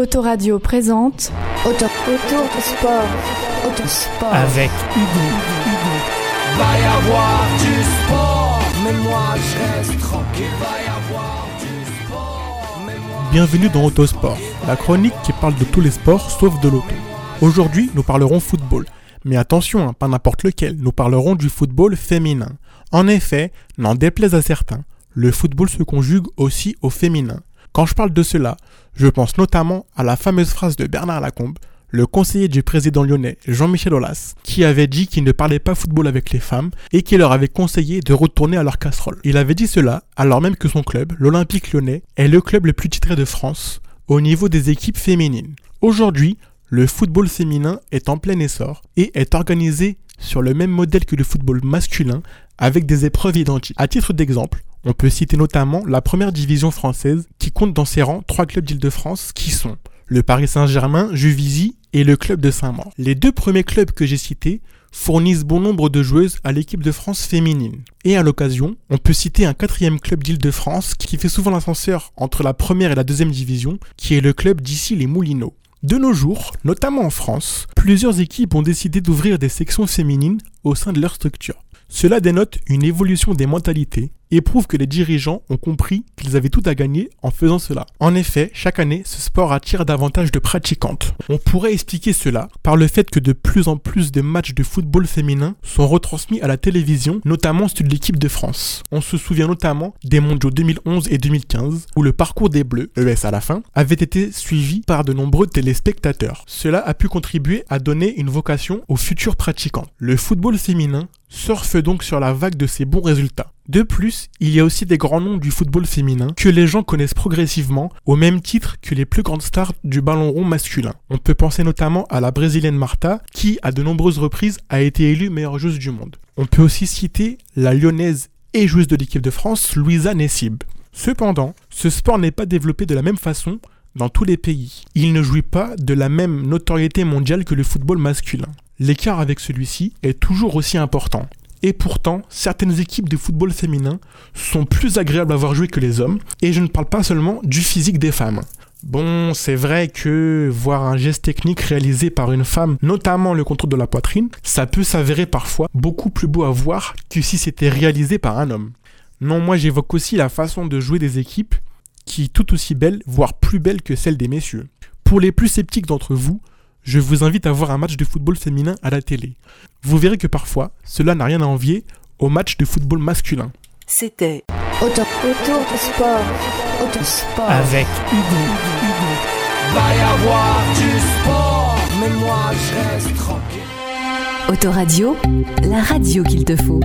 Autoradio présente Auto, auto sport, autosport. avec Hugo. Va y avoir du sport, mais moi je reste tranquille. Va y avoir du sport, mais moi. Bienvenue dans Autosport, la chronique qui parle de tous les sports sauf de l'auto. Aujourd'hui, nous parlerons football. Mais attention, hein, pas n'importe lequel, nous parlerons du football féminin. En effet, n'en déplaise à certains, le football se conjugue aussi au féminin. Quand je parle de cela, je pense notamment à la fameuse phrase de Bernard Lacombe, le conseiller du président lyonnais Jean-Michel Aulas, qui avait dit qu'il ne parlait pas football avec les femmes et qui leur avait conseillé de retourner à leur casserole. Il avait dit cela alors même que son club, l'Olympique lyonnais, est le club le plus titré de France au niveau des équipes féminines. Aujourd'hui, le football féminin est en plein essor et est organisé sur le même modèle que le football masculin avec des épreuves identiques. À titre d'exemple, on peut citer notamment la première division française qui compte dans ses rangs trois clubs d'Île-de-France qui sont le Paris Saint-Germain, Juvisy et le club de Saint-Maur. Les deux premiers clubs que j'ai cités fournissent bon nombre de joueuses à l'équipe de France féminine. Et à l'occasion, on peut citer un quatrième club d'Île-de-France qui fait souvent l'ascenseur entre la première et la deuxième division, qui est le club d'ici les Moulineaux. De nos jours, notamment en France, plusieurs équipes ont décidé d'ouvrir des sections féminines au sein de leur structure. Cela dénote une évolution des mentalités et prouve que les dirigeants ont compris qu'ils avaient tout à gagner en faisant cela. En effet, chaque année, ce sport attire davantage de pratiquantes. On pourrait expliquer cela par le fait que de plus en plus de matchs de football féminin sont retransmis à la télévision, notamment ceux de l'équipe de France. On se souvient notamment des mondiaux 2011 et 2015, où le parcours des Bleus, ES à la fin, avait été suivi par de nombreux téléspectateurs. Cela a pu contribuer à donner une vocation aux futurs pratiquants. Le football féminin surfe donc sur la vague de ces bons résultats. De plus, il y a aussi des grands noms du football féminin que les gens connaissent progressivement au même titre que les plus grandes stars du ballon rond masculin. On peut penser notamment à la brésilienne Marta qui, à de nombreuses reprises, a été élue meilleure joueuse du monde. On peut aussi citer la lyonnaise et joueuse de l'équipe de France, Louisa Nessib. Cependant, ce sport n'est pas développé de la même façon dans tous les pays. Il ne jouit pas de la même notoriété mondiale que le football masculin. L'écart avec celui-ci est toujours aussi important. Et pourtant, certaines équipes de football féminin sont plus agréables à voir jouer que les hommes, et je ne parle pas seulement du physique des femmes. Bon, c'est vrai que voir un geste technique réalisé par une femme, notamment le contrôle de la poitrine, ça peut s'avérer parfois beaucoup plus beau à voir que si c'était réalisé par un homme. Non, moi j'évoque aussi la façon de jouer des équipes qui est tout aussi belle, voire plus belle que celle des messieurs. Pour les plus sceptiques d'entre vous, je vous invite à voir un match de football féminin à la télé. Vous verrez que parfois, cela n'a rien à envier au match de football masculin. C'était auto, auto sport, autosport. Avec Hugo. Va y avoir du sport, mais moi je reste tranquille. Autoradio, la radio qu'il te faut.